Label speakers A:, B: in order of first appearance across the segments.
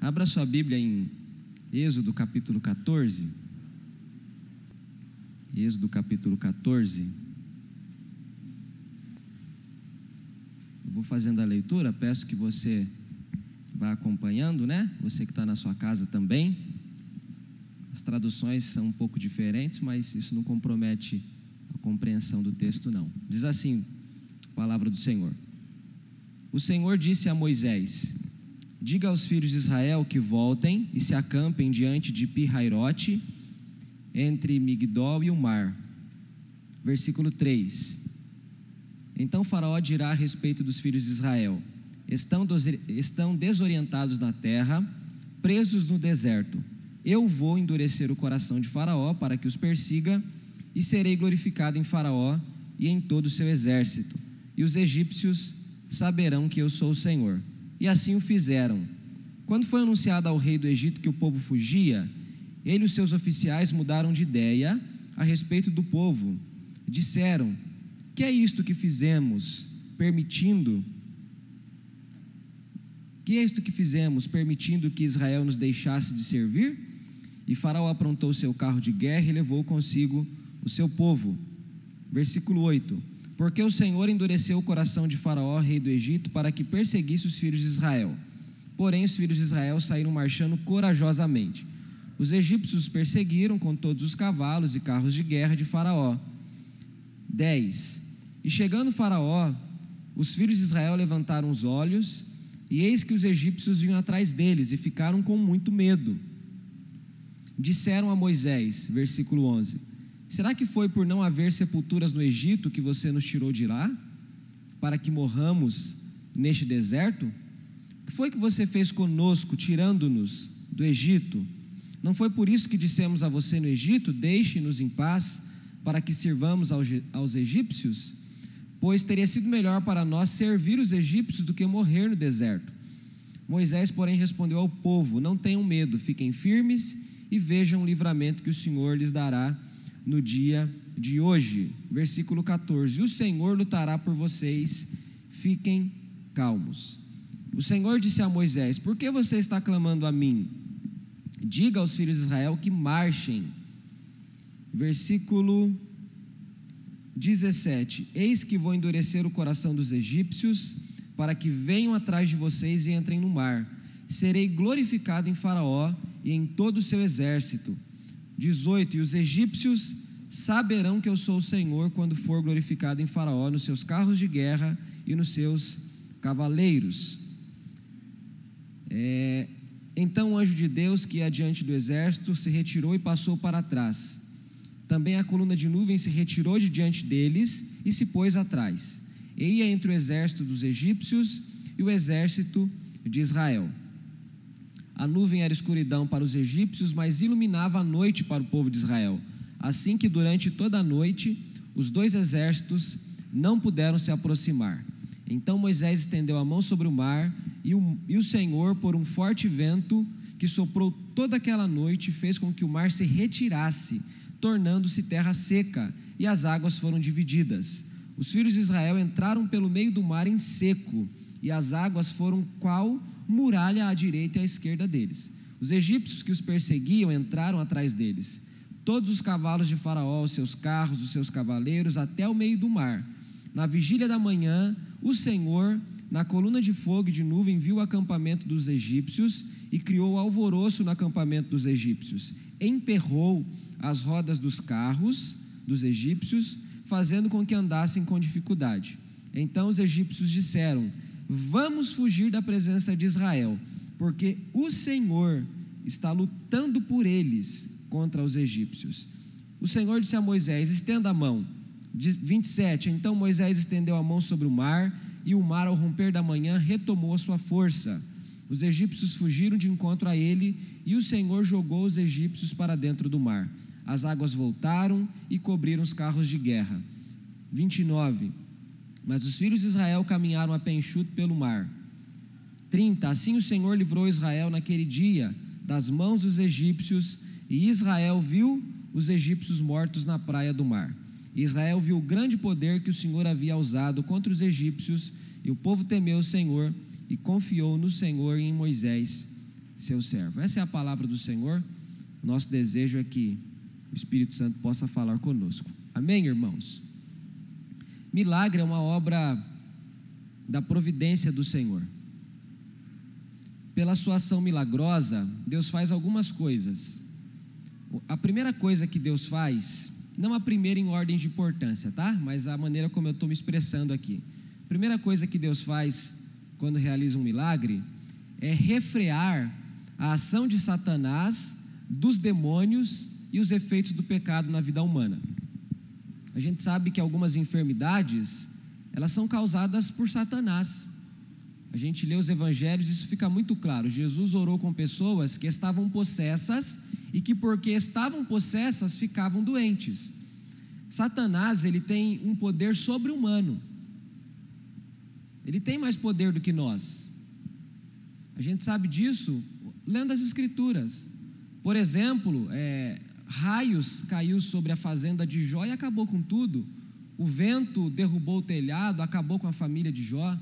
A: Abra sua Bíblia em Êxodo capítulo 14. Êxodo capítulo 14. Eu vou fazendo a leitura, peço que você vá acompanhando, né? Você que está na sua casa também. As traduções são um pouco diferentes, mas isso não compromete a compreensão do texto, não. Diz assim: a palavra do Senhor. O Senhor disse a Moisés: Diga aos filhos de Israel que voltem e se acampem diante de Pirairote, entre Migdol e o mar. Versículo 3. Então Faraó dirá a respeito dos filhos de Israel: estão, estão desorientados na terra, presos no deserto. Eu vou endurecer o coração de Faraó para que os persiga, e serei glorificado em Faraó e em todo o seu exército. E os egípcios saberão que eu sou o Senhor. E assim o fizeram. Quando foi anunciado ao rei do Egito que o povo fugia, ele e os seus oficiais mudaram de ideia a respeito do povo. Disseram: Que é isto que fizemos, permitindo que é isto que fizemos, permitindo que Israel nos deixasse de servir? E Faraó aprontou seu carro de guerra e levou consigo o seu povo. Versículo 8: Porque o Senhor endureceu o coração de Faraó, rei do Egito, para que perseguisse os filhos de Israel. Porém, os filhos de Israel saíram marchando corajosamente. Os egípcios os perseguiram com todos os cavalos e carros de guerra de Faraó. 10. E chegando Faraó, os filhos de Israel levantaram os olhos e eis que os egípcios vinham atrás deles e ficaram com muito medo. Disseram a Moisés, versículo 11: Será que foi por não haver sepulturas no Egito que você nos tirou de lá? Para que morramos neste deserto? O que foi que você fez conosco, tirando-nos do Egito? Não foi por isso que dissemos a você no Egito: Deixe-nos em paz, para que sirvamos aos egípcios? pois teria sido melhor para nós servir os egípcios do que morrer no deserto. Moisés, porém, respondeu ao povo: Não tenham medo, fiquem firmes e vejam o livramento que o Senhor lhes dará no dia de hoje. Versículo 14: O Senhor lutará por vocês, fiquem calmos. O Senhor disse a Moisés: Por que você está clamando a mim? Diga aos filhos de Israel que marchem. Versículo 17: Eis que vou endurecer o coração dos egípcios, para que venham atrás de vocês e entrem no mar. Serei glorificado em Faraó e em todo o seu exército. 18: E os egípcios saberão que eu sou o Senhor quando for glorificado em Faraó, nos seus carros de guerra e nos seus cavaleiros. É, então o anjo de Deus, que ia diante do exército, se retirou e passou para trás. Também a coluna de nuvem se retirou de diante deles e se pôs atrás. E ia entre o exército dos egípcios e o exército de Israel. A nuvem era escuridão para os egípcios, mas iluminava a noite para o povo de Israel. Assim que durante toda a noite os dois exércitos não puderam se aproximar. Então Moisés estendeu a mão sobre o mar, e o, e o Senhor, por um forte vento que soprou toda aquela noite, fez com que o mar se retirasse tornando-se terra seca, e as águas foram divididas. Os filhos de Israel entraram pelo meio do mar em seco, e as águas foram qual muralha à direita e à esquerda deles. Os egípcios que os perseguiam entraram atrás deles. Todos os cavalos de Faraó, os seus carros, os seus cavaleiros, até o meio do mar. Na vigília da manhã, o Senhor, na coluna de fogo e de nuvem, viu o acampamento dos egípcios e criou alvoroço no acampamento dos egípcios. Emperrou as rodas dos carros dos egípcios, fazendo com que andassem com dificuldade. Então os egípcios disseram: Vamos fugir da presença de Israel, porque o Senhor está lutando por eles contra os egípcios. O Senhor disse a Moisés: Estenda a mão. 27. Então Moisés estendeu a mão sobre o mar, e o mar, ao romper da manhã, retomou a sua força. Os egípcios fugiram de encontro a ele, e o Senhor jogou os egípcios para dentro do mar as águas voltaram e cobriram os carros de guerra. 29. Mas os filhos de Israel caminharam a pé enxuto pelo mar. 30. Assim o Senhor livrou Israel naquele dia das mãos dos egípcios, e Israel viu os egípcios mortos na praia do mar. Israel viu o grande poder que o Senhor havia usado contra os egípcios, e o povo temeu o Senhor e confiou no Senhor e em Moisés, seu servo. Essa é a palavra do Senhor. Nosso desejo é que o Espírito Santo possa falar conosco. Amém, irmãos? Milagre é uma obra da providência do Senhor. Pela sua ação milagrosa, Deus faz algumas coisas. A primeira coisa que Deus faz, não a primeira em ordem de importância, tá? Mas a maneira como eu estou me expressando aqui. A primeira coisa que Deus faz quando realiza um milagre é refrear a ação de Satanás, dos demônios e os efeitos do pecado na vida humana. A gente sabe que algumas enfermidades, elas são causadas por Satanás. A gente lê os evangelhos, isso fica muito claro. Jesus orou com pessoas que estavam possessas e que porque estavam possessas ficavam doentes. Satanás, ele tem um poder sobre-humano. Ele tem mais poder do que nós. A gente sabe disso lendo as escrituras. Por exemplo, é, raios caiu sobre a fazenda de Jó e acabou com tudo. O vento derrubou o telhado, acabou com a família de Jó.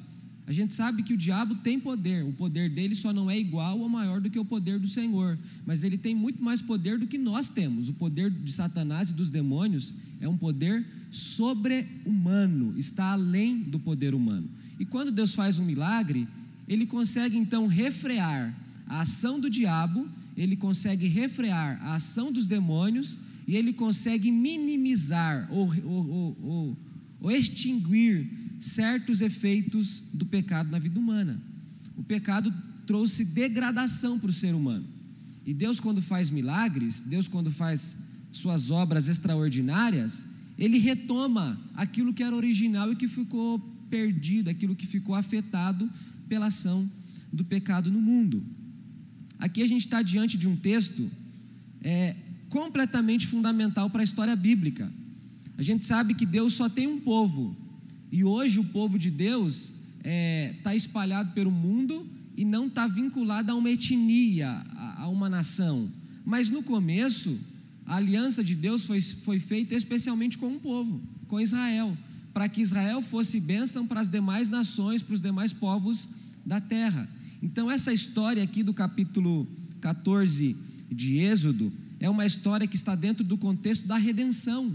A: A gente sabe que o diabo tem poder, o poder dele só não é igual ou maior do que o poder do Senhor, mas ele tem muito mais poder do que nós temos. O poder de Satanás e dos demônios é um poder sobre-humano, está além do poder humano. E quando Deus faz um milagre, ele consegue então refrear a ação do diabo, ele consegue refrear a ação dos demônios e ele consegue minimizar ou, ou, ou, ou extinguir certos efeitos do pecado na vida humana. O pecado trouxe degradação para o ser humano. E Deus, quando faz milagres, Deus, quando faz suas obras extraordinárias, Ele retoma aquilo que era original e que ficou perdido, aquilo que ficou afetado pela ação do pecado no mundo. Aqui a gente está diante de um texto é, completamente fundamental para a história bíblica. A gente sabe que Deus só tem um povo, e hoje o povo de Deus está é, tá espalhado pelo mundo e não está vinculado a uma etnia, a, a, uma nação. Mas no começo, a aliança de Deus foi, foi feita especialmente com um povo, com Israel, para que Israel fosse bênção para as demais nações, para os demais povos da terra. Então, essa história aqui do capítulo 14 de Êxodo é uma história que está dentro do contexto da redenção.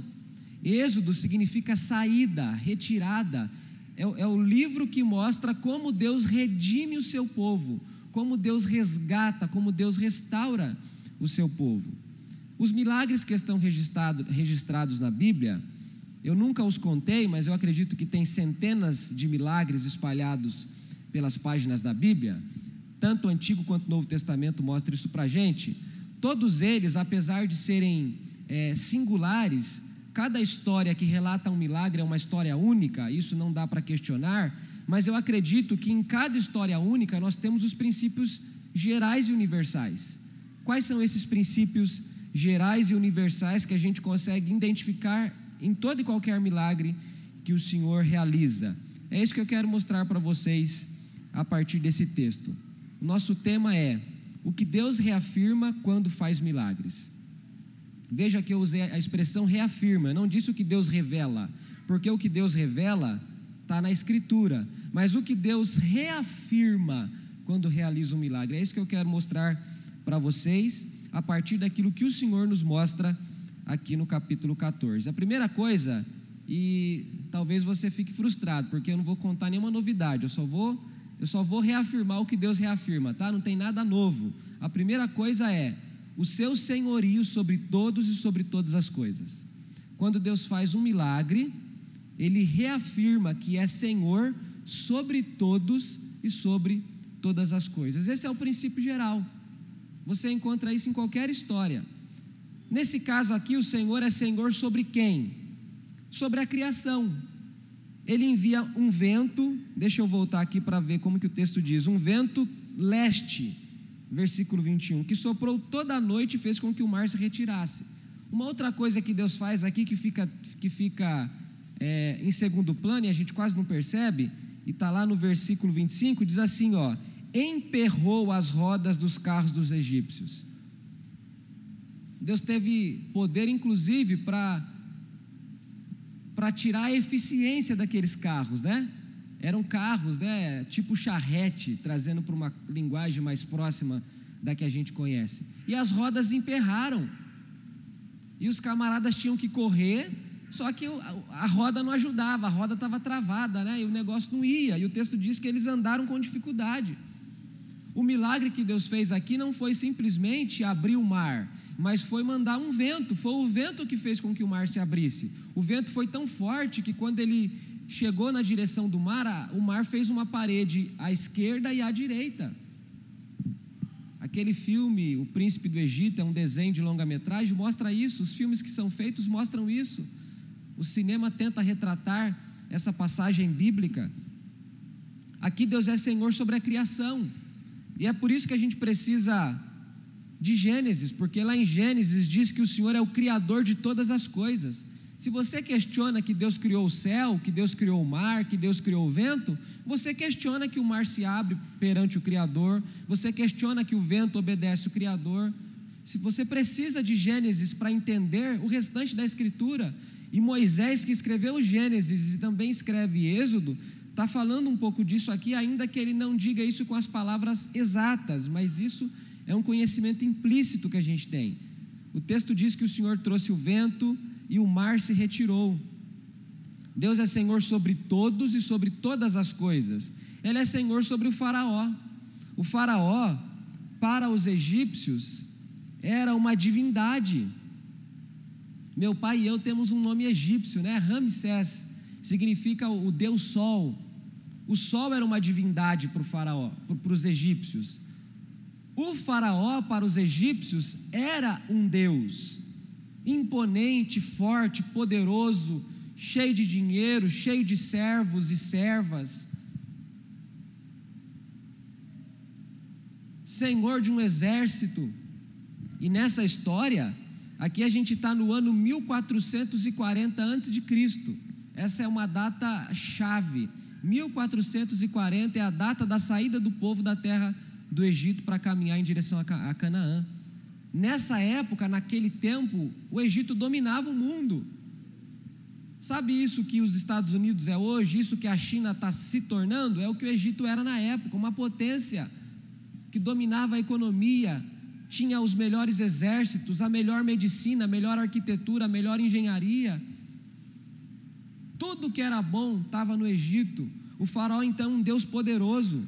A: Êxodo significa saída, retirada. É, é, o livro que mostra como Deus redime o seu povo, como Deus resgata, como Deus restaura o seu povo. Os milagres que estão registrado, registrados na Bíblia, eu nunca os contei, mas eu acredito que tem centenas de milagres espalhados pelas páginas da Bíblia. Tanto o Antigo quanto o Novo Testamento mostra isso para a gente. Todos eles, apesar de serem é, singulares, Cada história que relata um milagre é uma história única, isso não dá para questionar, mas eu acredito que em cada história única nós temos os princípios gerais e universais. Quais são esses princípios gerais e universais que a gente consegue identificar em todo e qualquer milagre que o Senhor realiza? É isso que eu quero mostrar para vocês a partir desse texto. Nosso tema é o que Deus reafirma quando faz milagres. Veja que eu usei a expressão reafirma, eu não disse o que Deus revela, porque o que Deus revela está na Escritura, mas o que Deus reafirma quando realiza um milagre, é isso que eu quero mostrar para vocês, a partir daquilo que o Senhor nos mostra aqui no capítulo 14. A primeira coisa, e talvez você fique frustrado, porque eu não vou contar nenhuma novidade, eu só vou, eu só vou reafirmar o que Deus reafirma, tá? Não tem nada novo. A primeira coisa é o seu senhorio sobre todos e sobre todas as coisas. Quando Deus faz um milagre, ele reafirma que é Senhor sobre todos e sobre todas as coisas. Esse é o princípio geral. Você encontra isso em qualquer história. Nesse caso aqui, o Senhor é Senhor sobre quem? Sobre a criação. Ele envia um vento, deixa eu voltar aqui para ver como que o texto diz, um vento leste versículo 21, que soprou toda a noite e fez com que o mar se retirasse. Uma outra coisa que Deus faz aqui que fica, que fica é, em segundo plano e a gente quase não percebe, e está lá no versículo 25, diz assim: ó, emperrou as rodas dos carros dos egípcios. Deus teve poder, inclusive, para para tirar a eficiência daqueles carros, né? Eram carros, né, tipo charrete, trazendo para uma linguagem mais próxima da que a gente conhece. E as rodas emperraram. E os camaradas tinham que correr, só que a roda não ajudava, a roda estava travada, né? E o negócio não ia. E o texto diz que eles andaram com dificuldade. O milagre que Deus fez aqui não foi simplesmente abrir o mar, mas foi mandar um vento. Foi o vento que fez com que o mar se abrisse. O vento foi tão forte que quando ele chegou na direção do mar, o mar fez uma parede à esquerda e à direita. Aquele filme, O Príncipe do Egito, é um desenho de longa-metragem, mostra isso. Os filmes que são feitos mostram isso. O cinema tenta retratar essa passagem bíblica. Aqui Deus é Senhor sobre a criação. E é por isso que a gente precisa de Gênesis, porque lá em Gênesis diz que o Senhor é o Criador de todas as coisas. Se você questiona que Deus criou o céu, que Deus criou o mar, que Deus criou o vento, você questiona que o mar se abre perante o Criador, você questiona que o vento obedece o Criador. Se você precisa de Gênesis para entender o restante da Escritura, e Moisés, que escreveu Gênesis e também escreve Êxodo, está falando um pouco disso aqui, ainda que ele não diga isso com as palavras exatas, mas isso é um conhecimento implícito que a gente tem. O texto diz que o Senhor trouxe o vento e o mar se retirou. Deus é Senhor sobre todos e sobre todas as coisas. Ele é Senhor sobre o Faraó. O Faraó, para os egípcios, era uma divindade. Meu pai e eu temos um nome egípcio, né? Ramsés, significa o Deus Sol. O sol era uma divindade para o faraó, para os egípcios. O faraó para os egípcios era um deus imponente, forte, poderoso, cheio de dinheiro, cheio de servos e servas. Senhor de um exército. E nessa história, aqui a gente está no ano 1440 a.C. Essa é uma data chave 1440 é a data da saída do povo da terra do Egito para caminhar em direção a Canaã. Nessa época, naquele tempo, o Egito dominava o mundo. Sabe isso que os Estados Unidos é hoje, isso que a China está se tornando? É o que o Egito era na época, uma potência que dominava a economia, tinha os melhores exércitos, a melhor medicina, a melhor arquitetura, a melhor engenharia. Tudo que era bom estava no Egito. O faraó, então, um Deus poderoso.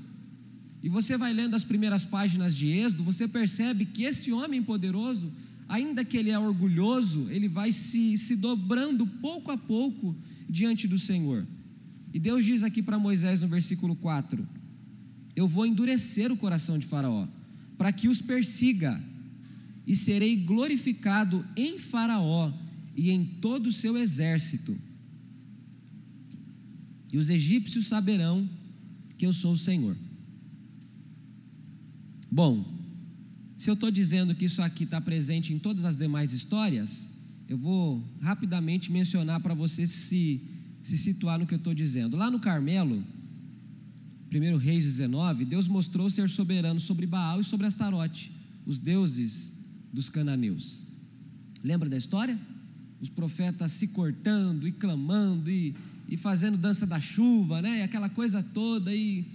A: E você vai lendo as primeiras páginas de Êxodo, você percebe que esse homem poderoso, ainda que ele é orgulhoso, ele vai se, se dobrando pouco a pouco diante do Senhor. E Deus diz aqui para Moisés no versículo 4: Eu vou endurecer o coração de Faraó, para que os persiga, e serei glorificado em Faraó e em todo o seu exército e os egípcios saberão que eu sou o Senhor. Bom, se eu estou dizendo que isso aqui está presente em todas as demais histórias, eu vou rapidamente mencionar para você se, se situar no que eu estou dizendo. Lá no Carmelo, 1 Reis 19, Deus mostrou ser soberano sobre Baal e sobre Astarote, os deuses dos cananeus. Lembra da história? Os profetas se cortando e clamando e e fazendo dança da chuva, né? E aquela coisa toda e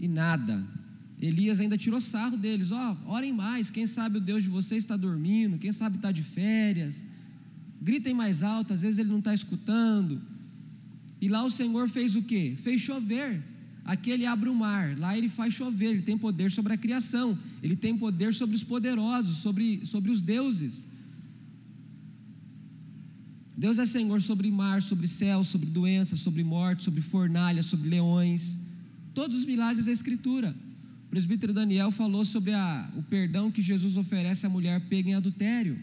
A: e nada. Elias ainda tirou sarro deles, ó, oh, orem mais, quem sabe o Deus de vocês está dormindo, quem sabe está de férias. Gritem mais alto, às vezes ele não está escutando. E lá o Senhor fez o que? Fez chover. Aqui ele abre o mar, lá ele faz chover, ele tem poder sobre a criação, ele tem poder sobre os poderosos, sobre, sobre os deuses. Deus é Senhor sobre mar, sobre céu, sobre doença, sobre morte, sobre fornalha, sobre leões. Todos os milagres da Escritura. O presbítero Daniel falou sobre a, o perdão que Jesus oferece à mulher pega em adultério.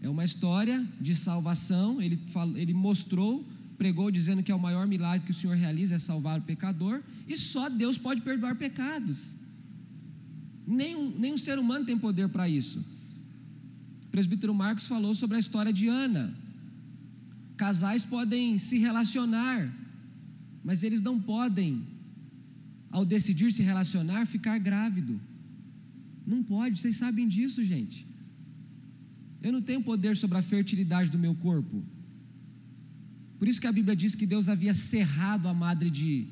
A: É uma história de salvação. Ele, ele mostrou, pregou dizendo que é o maior milagre que o Senhor realiza é salvar o pecador. E só Deus pode perdoar pecados. Nenhum, nenhum ser humano tem poder para isso. Presbítero Marcos falou sobre a história de Ana. Casais podem se relacionar, mas eles não podem, ao decidir se relacionar, ficar grávido. Não pode, vocês sabem disso, gente. Eu não tenho poder sobre a fertilidade do meu corpo. Por isso que a Bíblia diz que Deus havia cerrado a madre de,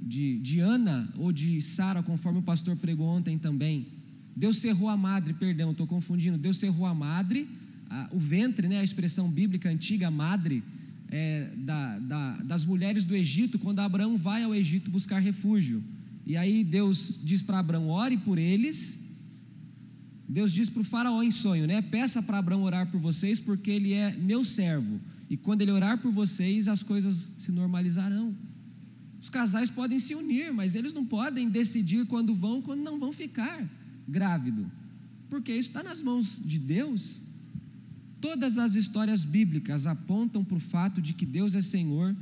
A: de, de Ana ou de Sara, conforme o pastor pregou ontem também. Deus cerrou a madre, perdão, estou confundindo. Deus cerrou a madre, a, o ventre, né, a expressão bíblica antiga, madre, é, da, da, das mulheres do Egito, quando Abraão vai ao Egito buscar refúgio. E aí Deus diz para Abraão: ore por eles. Deus diz para o faraó em sonho, né? Peça para Abraão orar por vocês, porque ele é meu servo. E quando ele orar por vocês, as coisas se normalizarão. Os casais podem se unir, mas eles não podem decidir quando vão, quando não vão ficar grávido, porque isso está nas mãos de Deus. Todas as histórias bíblicas apontam para o fato de que Deus é Senhor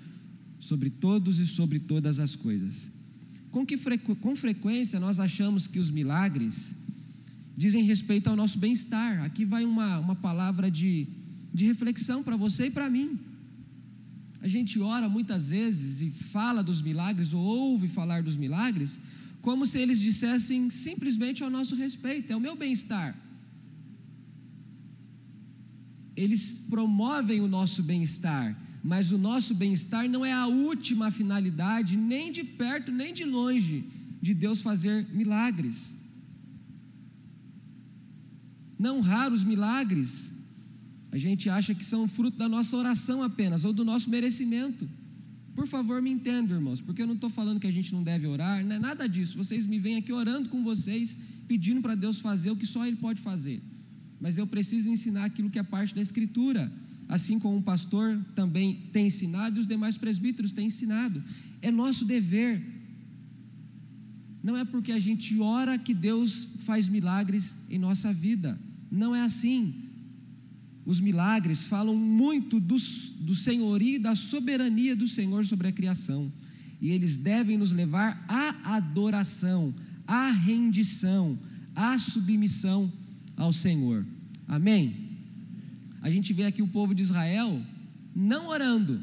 A: sobre todos e sobre todas as coisas. Com que frequ com frequência nós achamos que os milagres dizem respeito ao nosso bem-estar? Aqui vai uma, uma palavra de, de reflexão para você e para mim. A gente ora muitas vezes e fala dos milagres, ou ouve falar dos milagres, como se eles dissessem simplesmente ao nosso respeito, é o meu bem-estar. Eles promovem o nosso bem-estar, mas o nosso bem-estar não é a última finalidade, nem de perto, nem de longe, de Deus fazer milagres. Não raros milagres, a gente acha que são fruto da nossa oração apenas, ou do nosso merecimento. Por favor, me entendam, irmãos, porque eu não estou falando que a gente não deve orar, não é nada disso. Vocês me vêm aqui orando com vocês, pedindo para Deus fazer o que só Ele pode fazer. Mas eu preciso ensinar aquilo que é parte da Escritura, assim como o pastor também tem ensinado e os demais presbíteros têm ensinado. É nosso dever. Não é porque a gente ora que Deus faz milagres em nossa vida. Não é assim os milagres falam muito do, do senhorio e da soberania do Senhor sobre a criação. E eles devem nos levar à adoração, à rendição, à submissão ao Senhor. Amém? A gente vê aqui o povo de Israel não orando.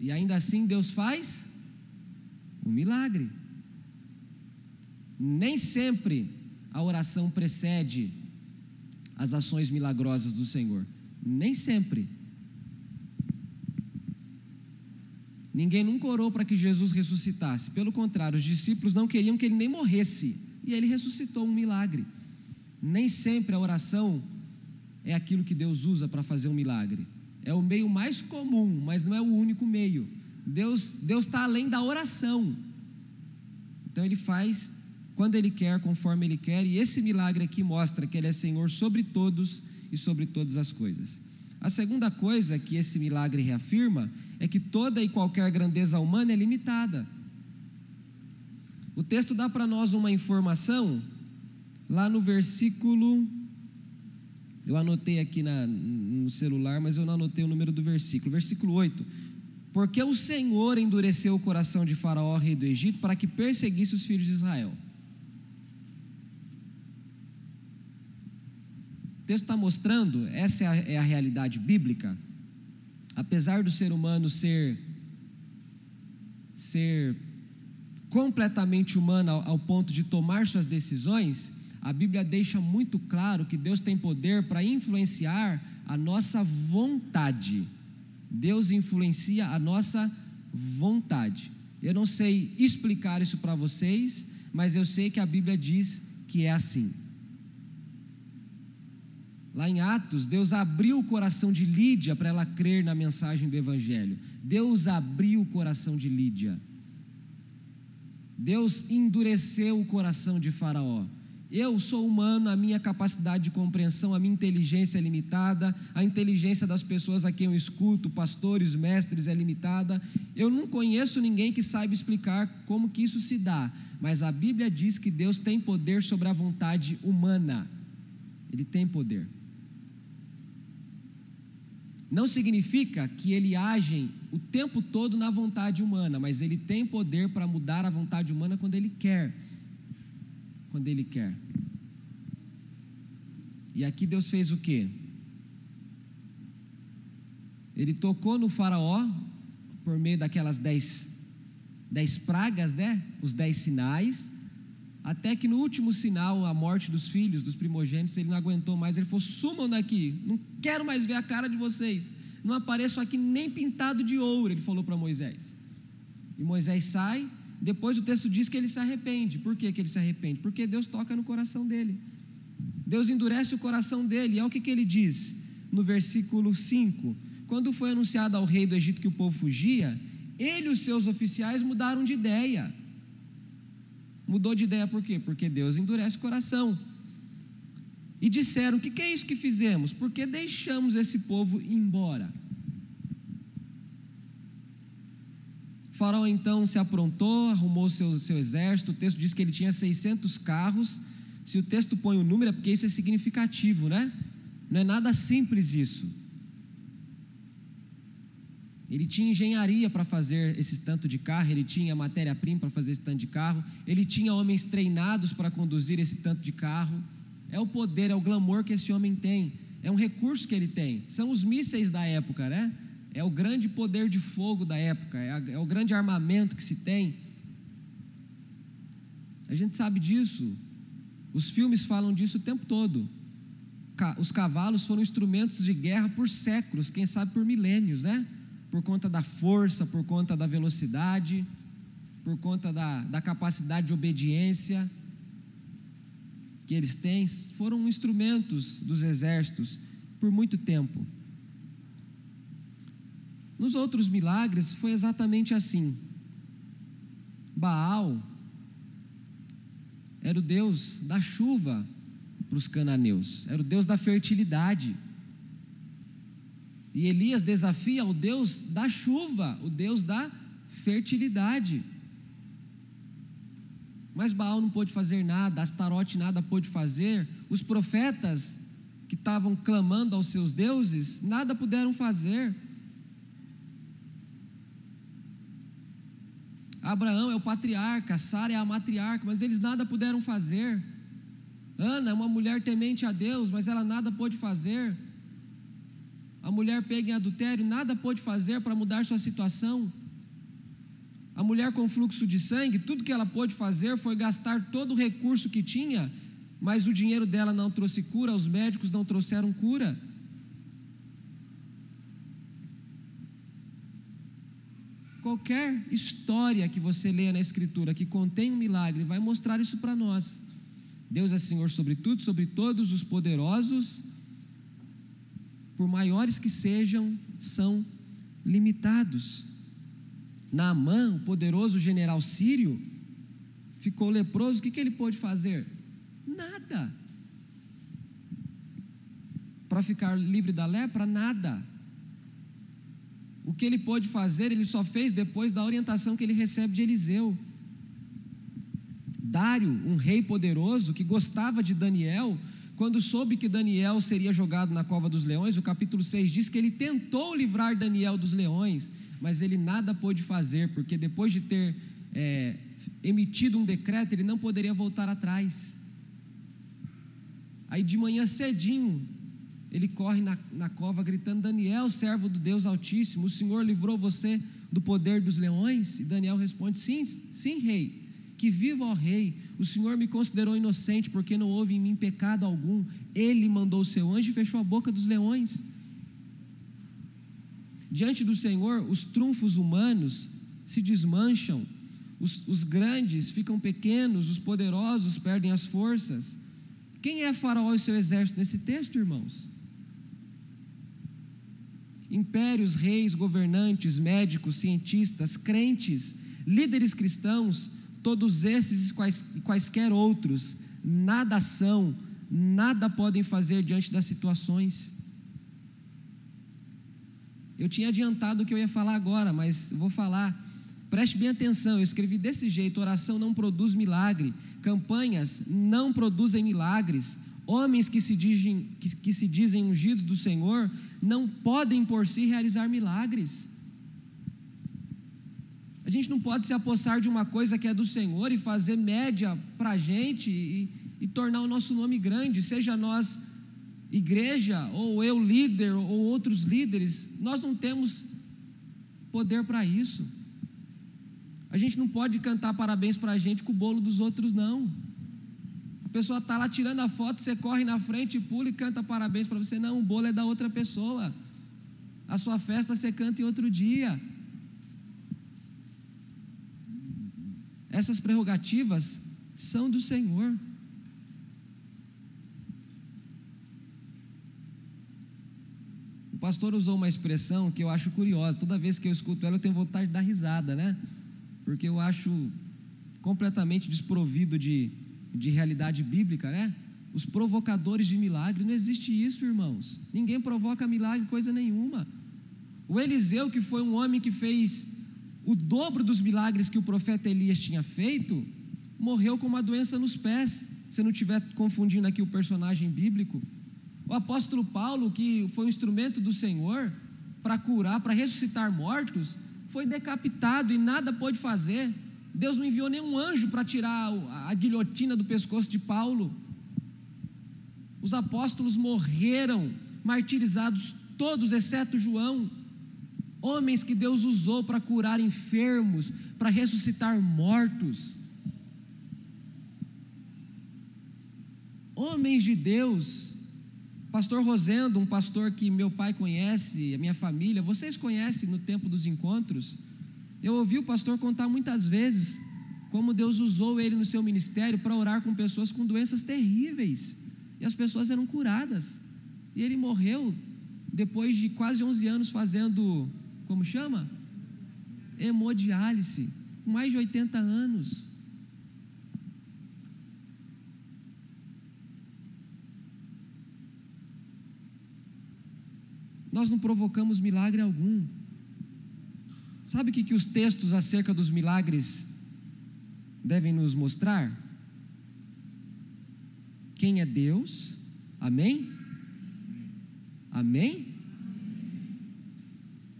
A: E ainda assim Deus faz um milagre. Nem sempre a oração precede as ações milagrosas do Senhor. Nem sempre. Ninguém nunca orou para que Jesus ressuscitasse. Pelo contrário, os discípulos não queriam que ele nem morresse. E ele ressuscitou um milagre. Nem sempre a oração é aquilo que Deus usa para fazer um milagre. É o meio mais comum, mas não é o único meio. Deus está além da oração. Então ele faz quando Ele quer, conforme Ele quer, e esse milagre aqui mostra que Ele é Senhor sobre todos e sobre todas as coisas. A segunda coisa que esse milagre reafirma é que toda e qualquer grandeza humana é limitada. O texto dá para nós uma informação lá no versículo. Eu anotei aqui na, no celular, mas eu não anotei o número do versículo. Versículo 8. Porque o Senhor endureceu o coração de Faraó, rei do Egito, para que perseguisse os filhos de Israel. Texto está mostrando, essa é a, é a realidade bíblica, apesar do ser humano ser, ser completamente humano ao, ao ponto de tomar suas decisões, a Bíblia deixa muito claro que Deus tem poder para influenciar a nossa vontade. Deus influencia a nossa vontade. Eu não sei explicar isso para vocês, mas eu sei que a Bíblia diz que é assim. Lá em Atos, Deus abriu o coração de Lídia para ela crer na mensagem do Evangelho. Deus abriu o coração de Lídia. Deus endureceu o coração de Faraó. Eu sou humano, a minha capacidade de compreensão, a minha inteligência é limitada, a inteligência das pessoas a quem eu escuto, pastores, mestres, é limitada. Eu não conheço ninguém que saiba explicar como que isso se dá, mas a Bíblia diz que Deus tem poder sobre a vontade humana. Ele tem poder não significa que ele age o tempo todo na vontade humana, mas ele tem poder para mudar a vontade humana quando ele quer. Quando ele quer. E aqui Deus fez o quê? Ele tocou no faraó por meio daquelas dez, dez pragas, né? Os dez sinais. Até que no último sinal, a morte dos filhos, dos primogênitos, ele não aguentou mais. Ele falou: sumam daqui, não quero mais ver a cara de vocês. não apareço aqui nem pintado de ouro, ele falou para Moisés. E Moisés sai, depois o texto diz que ele se arrepende. Por que, que ele se arrepende? Porque Deus toca no coração dele. Deus endurece o coração dele. E é o que, que ele diz no versículo 5: Quando foi anunciado ao rei do Egito que o povo fugia, ele e os seus oficiais mudaram de ideia. Mudou de ideia por quê? Porque Deus endurece o coração. E disseram: O que, que é isso que fizemos? Porque deixamos esse povo embora. Faraó então se aprontou, arrumou seu, seu exército. O texto diz que ele tinha 600 carros. Se o texto põe o número, é porque isso é significativo, né? Não é nada simples isso. Ele tinha engenharia para fazer esse tanto de carro, ele tinha matéria-prima para fazer esse tanto de carro, ele tinha homens treinados para conduzir esse tanto de carro. É o poder, é o glamour que esse homem tem, é um recurso que ele tem. São os mísseis da época, né? É o grande poder de fogo da época, é, é o grande armamento que se tem. A gente sabe disso, os filmes falam disso o tempo todo. Os cavalos foram instrumentos de guerra por séculos, quem sabe por milênios, né? Por conta da força, por conta da velocidade, por conta da, da capacidade de obediência que eles têm, foram instrumentos dos exércitos por muito tempo. Nos outros milagres foi exatamente assim. Baal era o Deus da chuva para os cananeus, era o Deus da fertilidade. E Elias desafia o Deus da chuva, o Deus da fertilidade. Mas Baal não pôde fazer nada, Astarote nada pôde fazer, os profetas que estavam clamando aos seus deuses, nada puderam fazer. Abraão é o patriarca, Sara é a matriarca, mas eles nada puderam fazer. Ana é uma mulher temente a Deus, mas ela nada pôde fazer a mulher pega em adultério, nada pôde fazer para mudar sua situação. A mulher com fluxo de sangue, tudo que ela pôde fazer foi gastar todo o recurso que tinha, mas o dinheiro dela não trouxe cura, os médicos não trouxeram cura. Qualquer história que você leia na Escritura que contém um milagre vai mostrar isso para nós. Deus é Senhor sobre tudo, sobre todos os poderosos por maiores que sejam, são limitados. Naamã, o poderoso general sírio, ficou leproso, o que, que ele pôde fazer? Nada. Para ficar livre da lepra, nada. O que ele pôde fazer, ele só fez depois da orientação que ele recebe de Eliseu. Dário, um rei poderoso que gostava de Daniel, quando soube que Daniel seria jogado na cova dos leões, o capítulo 6 diz que ele tentou livrar Daniel dos leões, mas ele nada pôde fazer, porque depois de ter é, emitido um decreto, ele não poderia voltar atrás. Aí de manhã cedinho, ele corre na, na cova gritando: Daniel, servo do Deus Altíssimo, o Senhor livrou você do poder dos leões? E Daniel responde: Sim, sim, rei. Que viva o rei, o Senhor me considerou inocente porque não houve em mim pecado algum. Ele mandou o seu anjo e fechou a boca dos leões. Diante do Senhor, os trunfos humanos se desmancham, os, os grandes ficam pequenos, os poderosos perdem as forças. Quem é Faraó e seu exército nesse texto, irmãos? Impérios, reis, governantes, médicos, cientistas, crentes, líderes cristãos Todos esses e quais, quaisquer outros, nada são, nada podem fazer diante das situações. Eu tinha adiantado o que eu ia falar agora, mas vou falar. Preste bem atenção, eu escrevi desse jeito: oração não produz milagre, campanhas não produzem milagres, homens que se dizem, que, que se dizem ungidos do Senhor não podem por si realizar milagres. A gente não pode se apossar de uma coisa que é do Senhor e fazer média para a gente e, e tornar o nosso nome grande, seja nós igreja, ou eu líder, ou outros líderes, nós não temos poder para isso. A gente não pode cantar parabéns para a gente com o bolo dos outros, não. A pessoa está lá tirando a foto, você corre na frente, pula e canta parabéns para você. Não, o bolo é da outra pessoa. A sua festa você canta em outro dia. Essas prerrogativas são do Senhor. O pastor usou uma expressão que eu acho curiosa. Toda vez que eu escuto ela, eu tenho vontade de dar risada, né? Porque eu acho completamente desprovido de, de realidade bíblica, né? Os provocadores de milagre, não existe isso, irmãos. Ninguém provoca milagre, coisa nenhuma. O Eliseu, que foi um homem que fez o dobro dos milagres que o profeta Elias tinha feito, morreu com uma doença nos pés. Se não estiver confundindo aqui o personagem bíblico. O apóstolo Paulo, que foi um instrumento do Senhor para curar, para ressuscitar mortos, foi decapitado e nada pôde fazer. Deus não enviou nenhum anjo para tirar a guilhotina do pescoço de Paulo. Os apóstolos morreram martirizados, todos, exceto João. Homens que Deus usou para curar enfermos, para ressuscitar mortos. Homens de Deus. Pastor Rosendo, um pastor que meu pai conhece, a minha família, vocês conhecem no tempo dos encontros. Eu ouvi o pastor contar muitas vezes como Deus usou ele no seu ministério para orar com pessoas com doenças terríveis. E as pessoas eram curadas. E ele morreu depois de quase 11 anos fazendo, como chama? Hemodiálise, mais de 80 anos. Nós não provocamos milagre algum. Sabe o que, que os textos acerca dos milagres devem nos mostrar? Quem é Deus? Amém? Amém?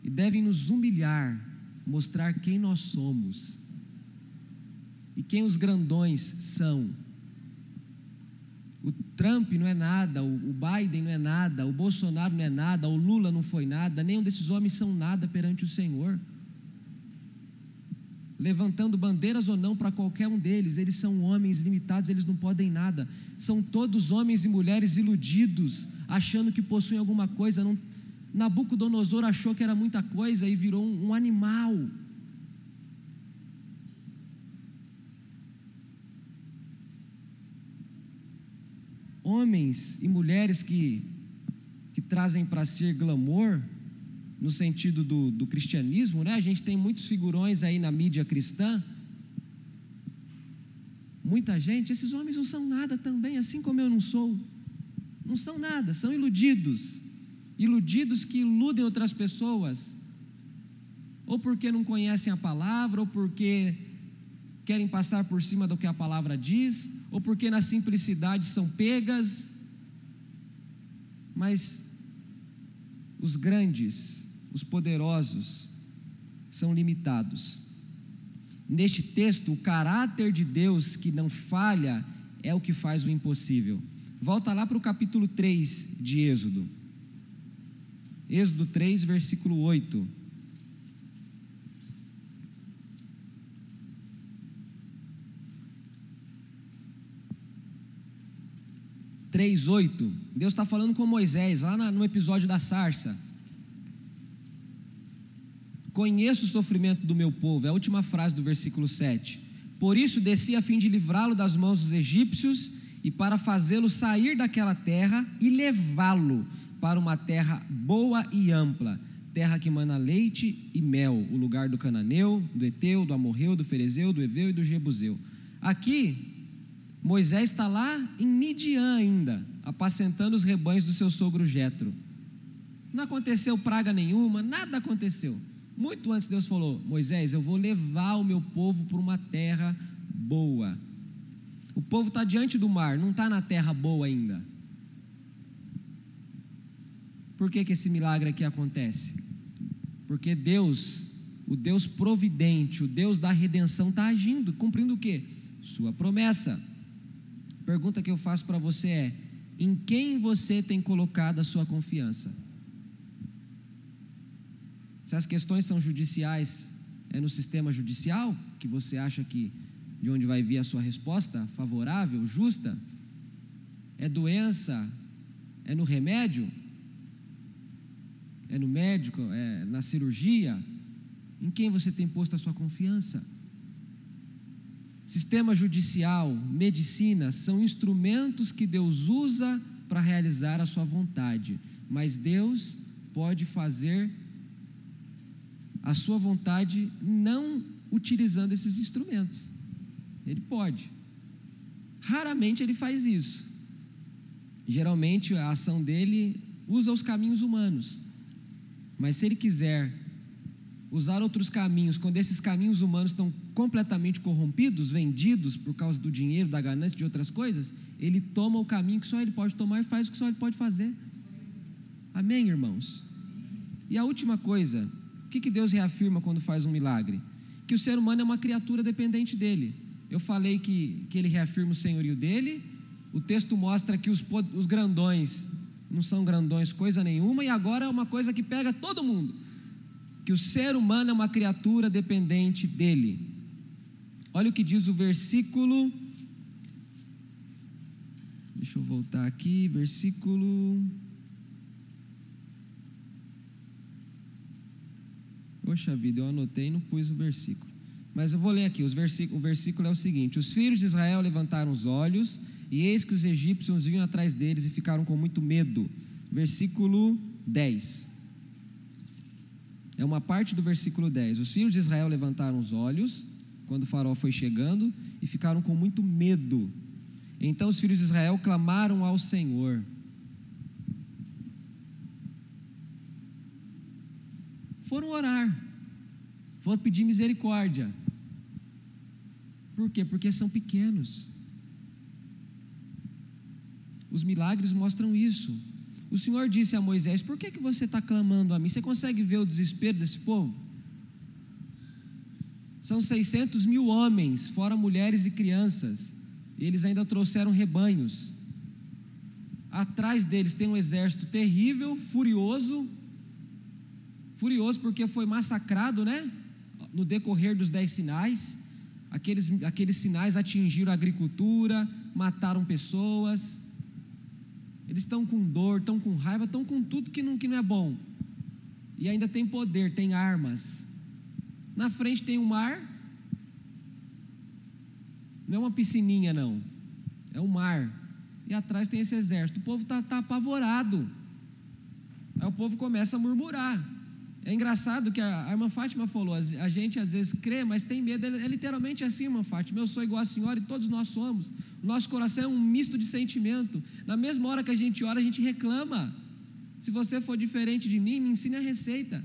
A: E devem nos humilhar, mostrar quem nós somos e quem os grandões são. O Trump não é nada, o Biden não é nada, o Bolsonaro não é nada, o Lula não foi nada, nenhum desses homens são nada perante o Senhor levantando bandeiras ou não para qualquer um deles, eles são homens limitados, eles não podem nada. São todos homens e mulheres iludidos, achando que possuem alguma coisa. Não... Nabucodonosor achou que era muita coisa e virou um, um animal. Homens e mulheres que, que trazem para si glamour, no sentido do, do cristianismo, né? A gente tem muitos figurões aí na mídia cristã. Muita gente, esses homens não são nada também, assim como eu não sou. Não são nada, são iludidos. Iludidos que iludem outras pessoas. Ou porque não conhecem a palavra, ou porque querem passar por cima do que a palavra diz, ou porque na simplicidade são pegas. Mas os grandes, os poderosos são limitados. Neste texto, o caráter de Deus que não falha é o que faz o impossível. Volta lá para o capítulo 3 de Êxodo. Êxodo 3, versículo 8. Três oito. Deus está falando com Moisés lá no episódio da sarça. Conheço o sofrimento do meu povo, é a última frase do versículo 7. Por isso desci a fim de livrá-lo das mãos dos egípcios e para fazê-lo sair daquela terra e levá-lo para uma terra boa e ampla, terra que mana leite e mel, o lugar do cananeu, do eteu, do amorreu, do ferezeu, do eveu e do jebuseu. Aqui Moisés está lá em Midian ainda, apacentando os rebanhos do seu sogro Jetro. Não aconteceu praga nenhuma, nada aconteceu. Muito antes Deus falou: Moisés, eu vou levar o meu povo para uma terra boa. O povo está diante do mar, não está na terra boa ainda. Por que, que esse milagre aqui acontece? Porque Deus, o Deus providente, o Deus da redenção, está agindo, cumprindo o que? Sua promessa. Pergunta que eu faço para você é: em quem você tem colocado a sua confiança? Se as questões são judiciais, é no sistema judicial que você acha que de onde vai vir a sua resposta favorável, justa? É doença? É no remédio? É no médico? É na cirurgia? Em quem você tem posto a sua confiança? Sistema judicial, medicina são instrumentos que Deus usa para realizar a sua vontade, mas Deus pode fazer a sua vontade não utilizando esses instrumentos. Ele pode. Raramente ele faz isso. Geralmente a ação dele usa os caminhos humanos. Mas se ele quiser usar outros caminhos, quando esses caminhos humanos estão completamente corrompidos, vendidos por causa do dinheiro, da ganância, de outras coisas, ele toma o caminho que só ele pode tomar e faz o que só ele pode fazer. Amém, irmãos? E a última coisa, o que, Deus reafirma quando faz um milagre? Que o ser humano é uma criatura dependente dele. Eu falei que, que ele reafirma o senhorio dele, o texto mostra que os, os grandões não são grandões coisa nenhuma, e agora é uma coisa que pega todo mundo que o ser humano é uma criatura dependente dele. Olha o que diz o versículo. Deixa eu voltar aqui, versículo. Poxa vida, eu anotei e não pus o versículo. Mas eu vou ler aqui, versículo, o versículo é o seguinte: Os filhos de Israel levantaram os olhos, e eis que os egípcios vinham atrás deles e ficaram com muito medo. Versículo 10. É uma parte do versículo 10. Os filhos de Israel levantaram os olhos quando o faraó foi chegando e ficaram com muito medo. Então os filhos de Israel clamaram ao Senhor. Foram orar, foram pedir misericórdia. Por quê? Porque são pequenos. Os milagres mostram isso. O Senhor disse a Moisés: Por que, que você está clamando a mim? Você consegue ver o desespero desse povo? São 600 mil homens, fora mulheres e crianças. E eles ainda trouxeram rebanhos. Atrás deles tem um exército terrível, furioso. Furioso porque foi massacrado, né? No decorrer dos dez sinais. Aqueles, aqueles sinais atingiram a agricultura, mataram pessoas eles estão com dor, estão com raiva, estão com tudo que não, que não é bom. E ainda tem poder, tem armas. Na frente tem o um mar. Não é uma piscininha, não. É um mar. E atrás tem esse exército. O povo está tá apavorado. Aí o povo começa a murmurar. É engraçado que a, a irmã Fátima falou: a gente às vezes crê, mas tem medo. É, é literalmente assim, irmã Fátima. Eu sou igual a senhora e todos nós somos. Nosso coração é um misto de sentimento. Na mesma hora que a gente ora, a gente reclama. Se você for diferente de mim, me ensine a receita.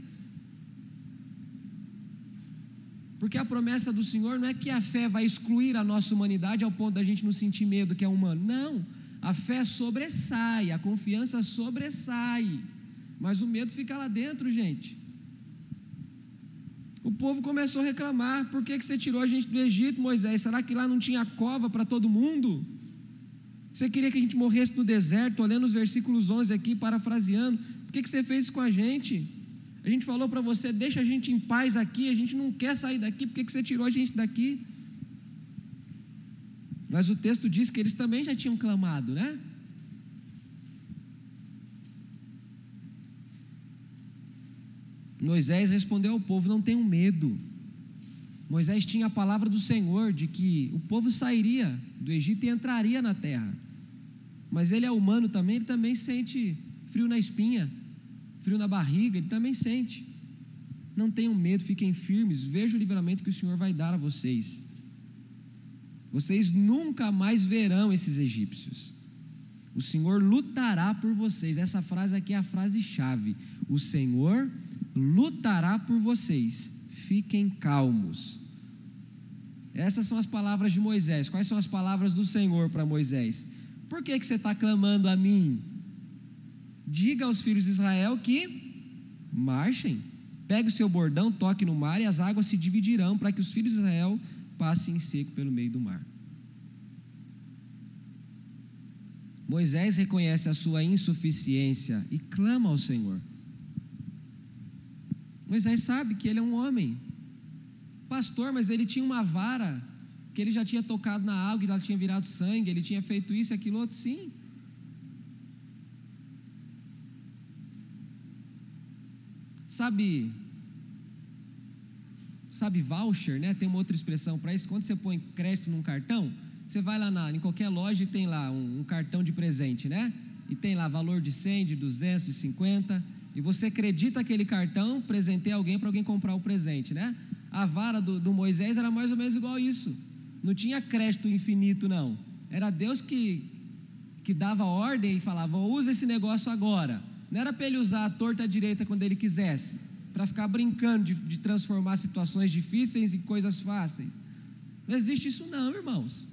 A: Porque a promessa do Senhor não é que a fé vai excluir a nossa humanidade ao ponto da gente não sentir medo que é humano. Não. A fé sobressai, a confiança sobressai. Mas o medo fica lá dentro, gente. O povo começou a reclamar: por que, que você tirou a gente do Egito, Moisés? Será que lá não tinha cova para todo mundo? Você queria que a gente morresse no deserto, olhando os versículos 11 aqui, parafraseando. Por que, que você fez isso com a gente? A gente falou para você: deixa a gente em paz aqui, a gente não quer sair daqui, por que, que você tirou a gente daqui? Mas o texto diz que eles também já tinham clamado, né? Moisés respondeu ao povo: Não tenham medo. Moisés tinha a palavra do Senhor de que o povo sairia do Egito e entraria na terra. Mas ele é humano também, ele também sente frio na espinha, frio na barriga, ele também sente. Não tenham medo, fiquem firmes, vejam o livramento que o Senhor vai dar a vocês. Vocês nunca mais verão esses egípcios. O Senhor lutará por vocês. Essa frase aqui é a frase chave. O Senhor lutará por vocês, fiquem calmos. Essas são as palavras de Moisés. Quais são as palavras do Senhor para Moisés? Por que, que você está clamando a mim? Diga aos filhos de Israel que marchem. Pegue o seu bordão, toque no mar e as águas se dividirão para que os filhos de Israel passem em seco pelo meio do mar. Moisés reconhece a sua insuficiência e clama ao Senhor. Moisés sabe que ele é um homem, pastor, mas ele tinha uma vara, que ele já tinha tocado na água e ela tinha virado sangue, ele tinha feito isso e aquilo outro, sim. Sabe, sabe voucher, né? Tem uma outra expressão para isso. Quando você põe crédito num cartão, você vai lá na, em qualquer loja e tem lá um, um cartão de presente, né? E tem lá valor de 100, de 200, de 50. E você acredita aquele cartão, presenteia alguém para alguém comprar o presente, né? A vara do, do Moisés era mais ou menos igual isso. Não tinha crédito infinito, não. Era Deus que, que dava ordem e falava: usa esse negócio agora. Não era para ele usar a torta à direita quando ele quisesse, para ficar brincando de, de transformar situações difíceis em coisas fáceis. Não existe isso, não, irmãos.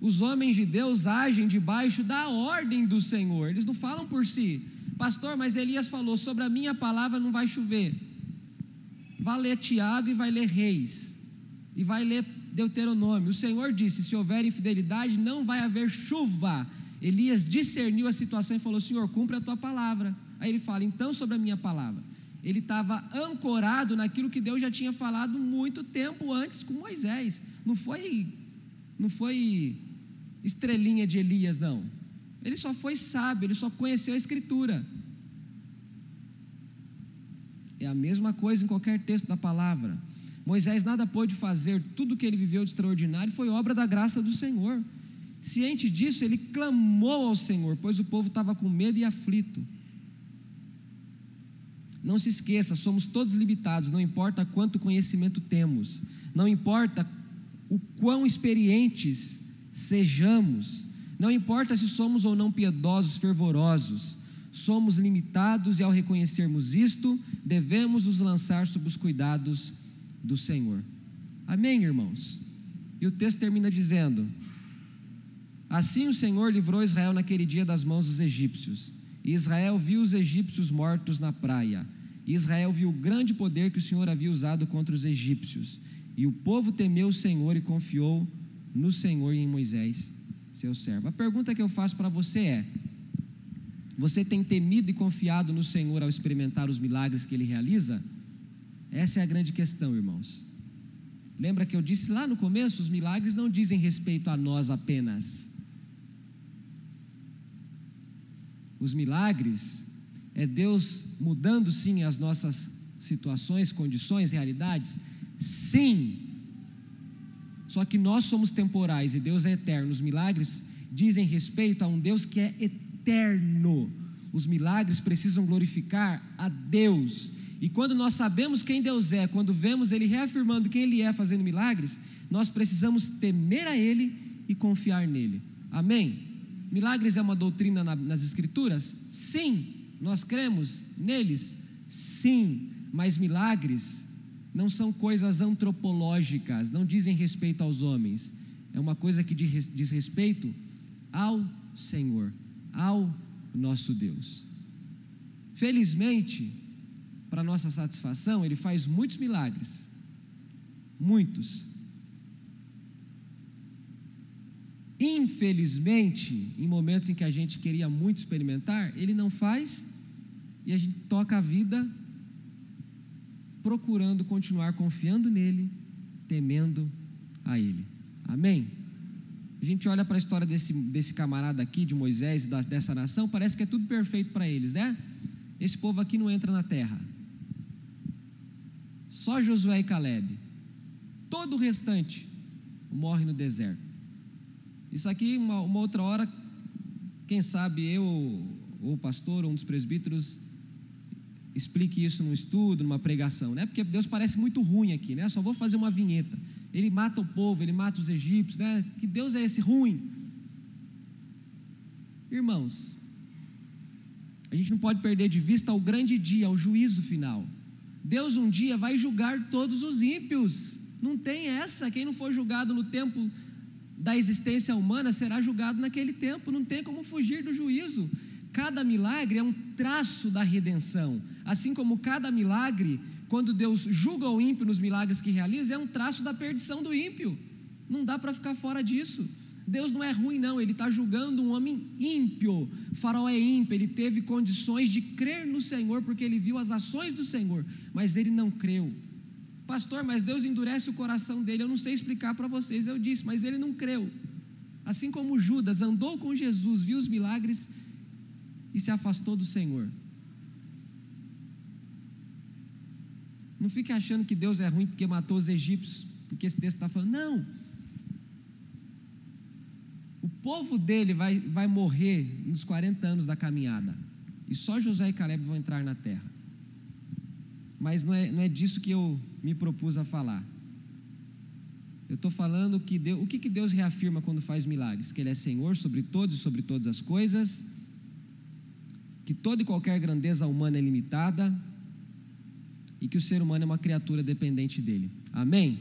A: Os homens de Deus agem debaixo da ordem do Senhor, eles não falam por si. Pastor, mas Elias falou: sobre a minha palavra não vai chover. Vai ler Tiago e vai ler Reis, e vai ler Deuteronômio. O Senhor disse: se houver infidelidade, não vai haver chuva. Elias discerniu a situação e falou: Senhor, cumpre a tua palavra. Aí ele fala: então, sobre a minha palavra. Ele estava ancorado naquilo que Deus já tinha falado muito tempo antes com Moisés. Não foi, não foi estrelinha de Elias, não. Ele só foi sábio, ele só conheceu a Escritura. É a mesma coisa em qualquer texto da palavra. Moisés nada pôde fazer, tudo que ele viveu de extraordinário foi obra da graça do Senhor. Ciente disso, ele clamou ao Senhor, pois o povo estava com medo e aflito. Não se esqueça, somos todos limitados, não importa quanto conhecimento temos, não importa o quão experientes sejamos, não importa se somos ou não piedosos, fervorosos, somos limitados e ao reconhecermos isto, devemos nos lançar sob os cuidados do Senhor. Amém, irmãos? E o texto termina dizendo: Assim o Senhor livrou Israel naquele dia das mãos dos egípcios. E Israel viu os egípcios mortos na praia. E Israel viu o grande poder que o Senhor havia usado contra os egípcios. E o povo temeu o Senhor e confiou no Senhor e em Moisés, seu servo. A pergunta que eu faço para você é: você tem temido e confiado no Senhor ao experimentar os milagres que ele realiza? Essa é a grande questão, irmãos. Lembra que eu disse lá no começo: os milagres não dizem respeito a nós apenas. Os milagres é Deus mudando sim as nossas situações, condições, realidades? Sim. Só que nós somos temporais e Deus é eterno. Os milagres dizem respeito a um Deus que é eterno. Os milagres precisam glorificar a Deus. E quando nós sabemos quem Deus é, quando vemos Ele reafirmando quem Ele é fazendo milagres, nós precisamos temer a Ele e confiar nele. Amém? Milagres é uma doutrina nas Escrituras? Sim. Nós cremos neles? Sim. Mas milagres não são coisas antropológicas, não dizem respeito aos homens. É uma coisa que diz respeito ao Senhor, ao nosso Deus. Felizmente, para nossa satisfação, Ele faz muitos milagres. Muitos. Infelizmente, em momentos em que a gente queria muito experimentar, ele não faz e a gente toca a vida procurando continuar confiando nele, temendo a ele. Amém? A gente olha para a história desse, desse camarada aqui, de Moisés e dessa nação, parece que é tudo perfeito para eles, né? Esse povo aqui não entra na terra. Só Josué e Caleb. Todo o restante morre no deserto. Isso aqui, uma, uma outra hora, quem sabe eu, ou o pastor, ou um dos presbíteros, explique isso num estudo, numa pregação, né? Porque Deus parece muito ruim aqui, né? Só vou fazer uma vinheta. Ele mata o povo, ele mata os egípcios, né? Que Deus é esse ruim? Irmãos, a gente não pode perder de vista o grande dia, o juízo final. Deus um dia vai julgar todos os ímpios. Não tem essa. Quem não for julgado no tempo da existência humana será julgado naquele tempo, não tem como fugir do juízo. Cada milagre é um traço da redenção, assim como cada milagre, quando Deus julga o ímpio nos milagres que realiza, é um traço da perdição do ímpio. Não dá para ficar fora disso. Deus não é ruim, não, ele está julgando um homem ímpio. O faraó é ímpio, ele teve condições de crer no Senhor, porque ele viu as ações do Senhor, mas ele não creu. Pastor, mas Deus endurece o coração dele. Eu não sei explicar para vocês, eu disse, mas ele não creu. Assim como Judas andou com Jesus, viu os milagres e se afastou do Senhor. Não fique achando que Deus é ruim porque matou os egípcios, porque esse texto está falando. Não. O povo dele vai, vai morrer nos 40 anos da caminhada. E só Josué e Caleb vão entrar na terra. Mas não é, não é disso que eu me propus a falar. Eu estou falando que Deus, o que, que Deus reafirma quando faz milagres? Que Ele é Senhor sobre todos e sobre todas as coisas, que toda e qualquer grandeza humana é limitada e que o ser humano é uma criatura dependente dele. Amém?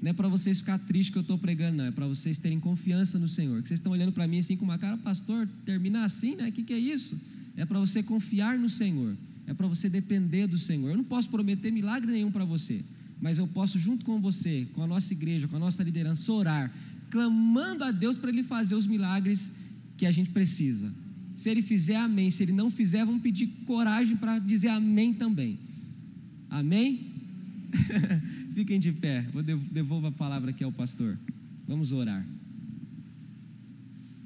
A: Não é para vocês ficar tristes que eu estou pregando, não. É para vocês terem confiança no Senhor. Que vocês estão olhando para mim assim com uma cara, pastor, terminar assim, né? O que, que é isso? É para você confiar no Senhor. É para você depender do Senhor. Eu não posso prometer milagre nenhum para você mas eu posso, junto com você, com a nossa igreja, com a nossa liderança, orar, clamando a Deus para Ele fazer os milagres que a gente precisa. Se Ele fizer, amém. Se Ele não fizer, vamos pedir coragem para dizer amém também. Amém? Fiquem de pé. Vou devolver a palavra aqui ao pastor. Vamos orar.